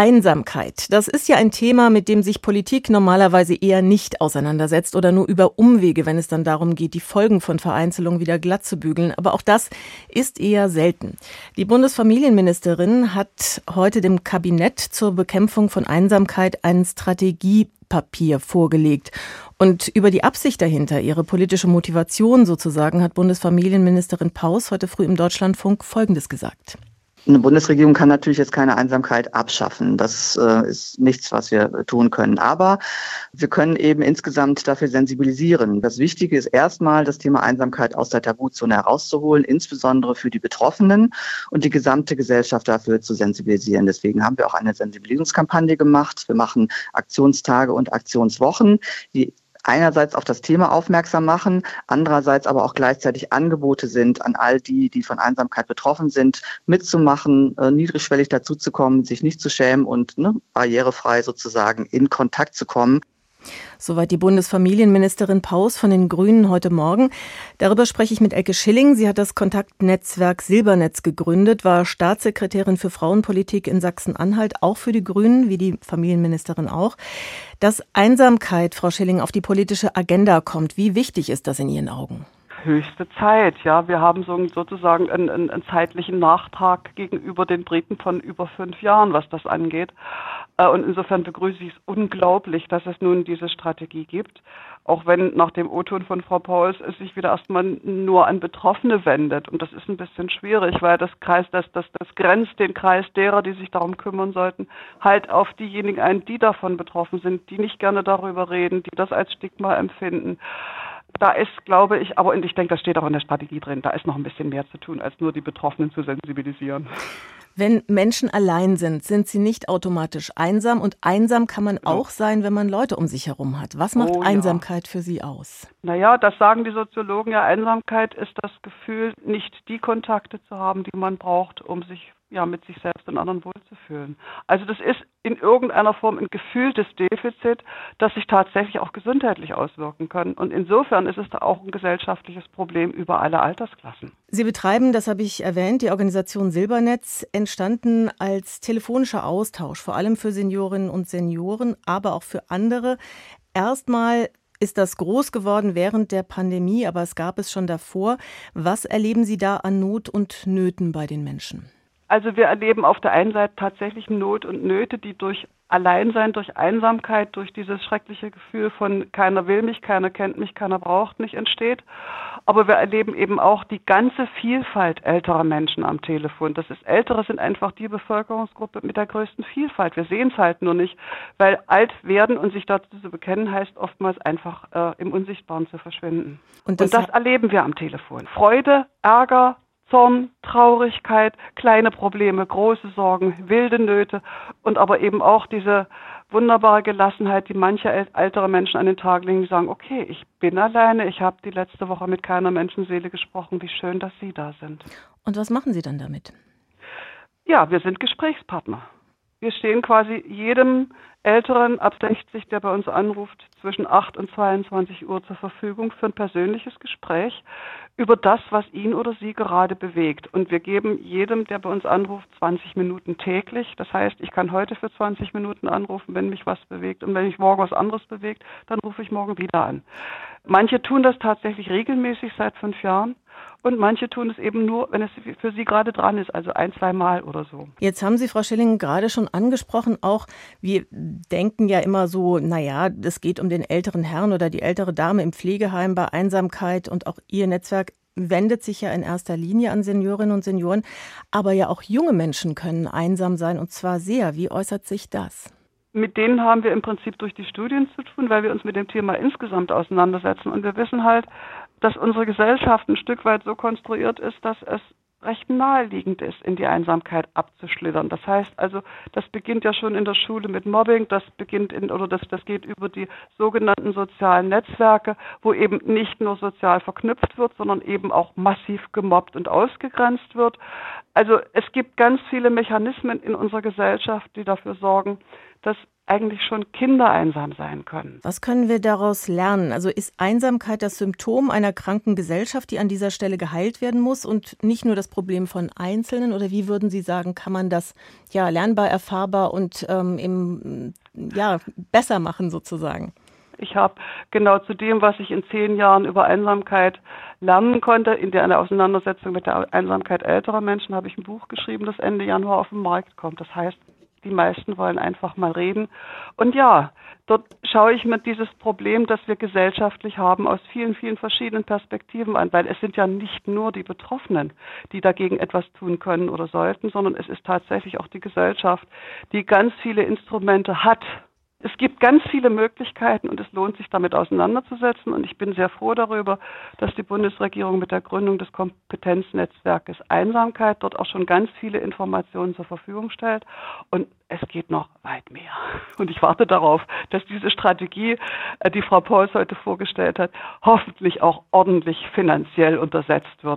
Einsamkeit. Das ist ja ein Thema, mit dem sich Politik normalerweise eher nicht auseinandersetzt oder nur über Umwege, wenn es dann darum geht, die Folgen von Vereinzelung wieder glatt zu bügeln. Aber auch das ist eher selten. Die Bundesfamilienministerin hat heute dem Kabinett zur Bekämpfung von Einsamkeit ein Strategiepapier vorgelegt. Und über die Absicht dahinter, ihre politische Motivation sozusagen, hat Bundesfamilienministerin Paus heute früh im Deutschlandfunk Folgendes gesagt. Eine Bundesregierung kann natürlich jetzt keine Einsamkeit abschaffen. Das äh, ist nichts, was wir tun können. Aber wir können eben insgesamt dafür sensibilisieren. Das Wichtige ist erstmal, das Thema Einsamkeit aus der Tabuzone herauszuholen, insbesondere für die Betroffenen und die gesamte Gesellschaft dafür zu sensibilisieren. Deswegen haben wir auch eine Sensibilisierungskampagne gemacht. Wir machen Aktionstage und Aktionswochen, die einerseits auf das Thema aufmerksam machen, andererseits aber auch gleichzeitig Angebote sind an all die, die von Einsamkeit betroffen sind, mitzumachen, äh, niedrigschwellig dazuzukommen, sich nicht zu schämen und ne, barrierefrei sozusagen in Kontakt zu kommen. Soweit die Bundesfamilienministerin Paus von den Grünen heute Morgen. Darüber spreche ich mit Elke Schilling. Sie hat das Kontaktnetzwerk Silbernetz gegründet, war Staatssekretärin für Frauenpolitik in Sachsen-Anhalt, auch für die Grünen, wie die Familienministerin auch. Dass Einsamkeit, Frau Schilling, auf die politische Agenda kommt, wie wichtig ist das in Ihren Augen? Höchste Zeit. Ja, wir haben so sozusagen einen, einen, einen, zeitlichen Nachtrag gegenüber den Briten von über fünf Jahren, was das angeht. Äh, und insofern begrüße ich es unglaublich, dass es nun diese Strategie gibt. Auch wenn nach dem O-Ton von Frau Pauls es sich wieder erstmal nur an Betroffene wendet. Und das ist ein bisschen schwierig, weil das Kreis, das, das, das grenzt den Kreis derer, die sich darum kümmern sollten, halt auf diejenigen ein, die davon betroffen sind, die nicht gerne darüber reden, die das als Stigma empfinden da ist, glaube ich, aber und ich denke, das steht auch in der Strategie drin, da ist noch ein bisschen mehr zu tun, als nur die Betroffenen zu sensibilisieren. Wenn Menschen allein sind, sind sie nicht automatisch einsam und einsam kann man auch sein, wenn man Leute um sich herum hat. Was macht oh, Einsamkeit ja. für Sie aus? Naja, das sagen die Soziologen ja. Einsamkeit ist das Gefühl, nicht die Kontakte zu haben, die man braucht, um sich ja, mit sich selbst und anderen wohlzufühlen. Also das ist in irgendeiner Form ein gefühltes Defizit, das sich tatsächlich auch gesundheitlich auswirken kann. Und insofern ist es da auch ein gesellschaftliches Problem über alle Altersklassen. Sie betreiben, das habe ich erwähnt, die Organisation Silbernetz, entstanden als telefonischer Austausch, vor allem für Seniorinnen und Senioren, aber auch für andere. Erstmal ist das groß geworden während der Pandemie, aber es gab es schon davor. Was erleben Sie da an Not und Nöten bei den Menschen? Also wir erleben auf der einen Seite tatsächlich Not und Nöte, die durch Alleinsein, durch Einsamkeit, durch dieses schreckliche Gefühl von keiner will mich, keiner kennt mich, keiner braucht mich entsteht. Aber wir erleben eben auch die ganze Vielfalt älterer Menschen am Telefon. Das ist Ältere sind einfach die Bevölkerungsgruppe mit der größten Vielfalt. Wir sehen es halt nur nicht, weil alt werden und sich dazu zu bekennen heißt oftmals einfach äh, im Unsichtbaren zu verschwinden. Und das, und das erleben wir am Telefon. Freude, Ärger, Zorn, Traurigkeit, kleine Probleme, große Sorgen, wilde Nöte und aber eben auch diese wunderbare Gelassenheit, die manche ältere Menschen an den Tag legen, die sagen, okay, ich bin alleine, ich habe die letzte Woche mit keiner Menschenseele gesprochen, wie schön, dass Sie da sind. Und was machen Sie dann damit? Ja, wir sind Gesprächspartner. Wir stehen quasi jedem Älteren ab 60, der bei uns anruft, zwischen 8 und 22 Uhr zur Verfügung für ein persönliches Gespräch über das, was ihn oder sie gerade bewegt. Und wir geben jedem, der bei uns anruft, 20 Minuten täglich. Das heißt, ich kann heute für 20 Minuten anrufen, wenn mich was bewegt. Und wenn mich morgen was anderes bewegt, dann rufe ich morgen wieder an. Manche tun das tatsächlich regelmäßig seit fünf Jahren. Und manche tun es eben nur, wenn es für sie gerade dran ist, also ein, zwei Mal oder so. Jetzt haben Sie, Frau Schilling, gerade schon angesprochen, auch wir denken ja immer so, naja, es geht um den älteren Herrn oder die ältere Dame im Pflegeheim bei Einsamkeit und auch Ihr Netzwerk wendet sich ja in erster Linie an Seniorinnen und Senioren, aber ja auch junge Menschen können einsam sein und zwar sehr. Wie äußert sich das? Mit denen haben wir im Prinzip durch die Studien zu tun, weil wir uns mit dem Thema insgesamt auseinandersetzen. Und wir wissen halt, dass unsere Gesellschaft ein Stück weit so konstruiert ist, dass es recht naheliegend ist, in die Einsamkeit abzuschlittern. Das heißt also, das beginnt ja schon in der Schule mit Mobbing, das beginnt in, oder das, das geht über die sogenannten sozialen Netzwerke, wo eben nicht nur sozial verknüpft wird, sondern eben auch massiv gemobbt und ausgegrenzt wird. Also es gibt ganz viele Mechanismen in unserer Gesellschaft, die dafür sorgen, dass eigentlich schon Kinder einsam sein können. Was können wir daraus lernen? Also ist Einsamkeit das Symptom einer kranken Gesellschaft, die an dieser Stelle geheilt werden muss und nicht nur das Problem von Einzelnen? Oder wie würden Sie sagen, kann man das ja lernbar, erfahrbar und ähm, im, ja, besser machen sozusagen? Ich habe genau zu dem, was ich in zehn Jahren über Einsamkeit lernen konnte, in der Auseinandersetzung mit der Einsamkeit älterer Menschen, habe ich ein Buch geschrieben, das Ende Januar auf den Markt kommt. Das heißt, die meisten wollen einfach mal reden. Und ja, dort schaue ich mir dieses Problem, das wir gesellschaftlich haben, aus vielen, vielen verschiedenen Perspektiven an, weil es sind ja nicht nur die Betroffenen, die dagegen etwas tun können oder sollten, sondern es ist tatsächlich auch die Gesellschaft, die ganz viele Instrumente hat, es gibt ganz viele Möglichkeiten und es lohnt sich damit auseinanderzusetzen. Und ich bin sehr froh darüber, dass die Bundesregierung mit der Gründung des Kompetenznetzwerkes Einsamkeit dort auch schon ganz viele Informationen zur Verfügung stellt. Und es geht noch weit mehr. Und ich warte darauf, dass diese Strategie, äh, die Frau Pauls heute vorgestellt hat, hoffentlich auch ordentlich finanziell untersetzt wird.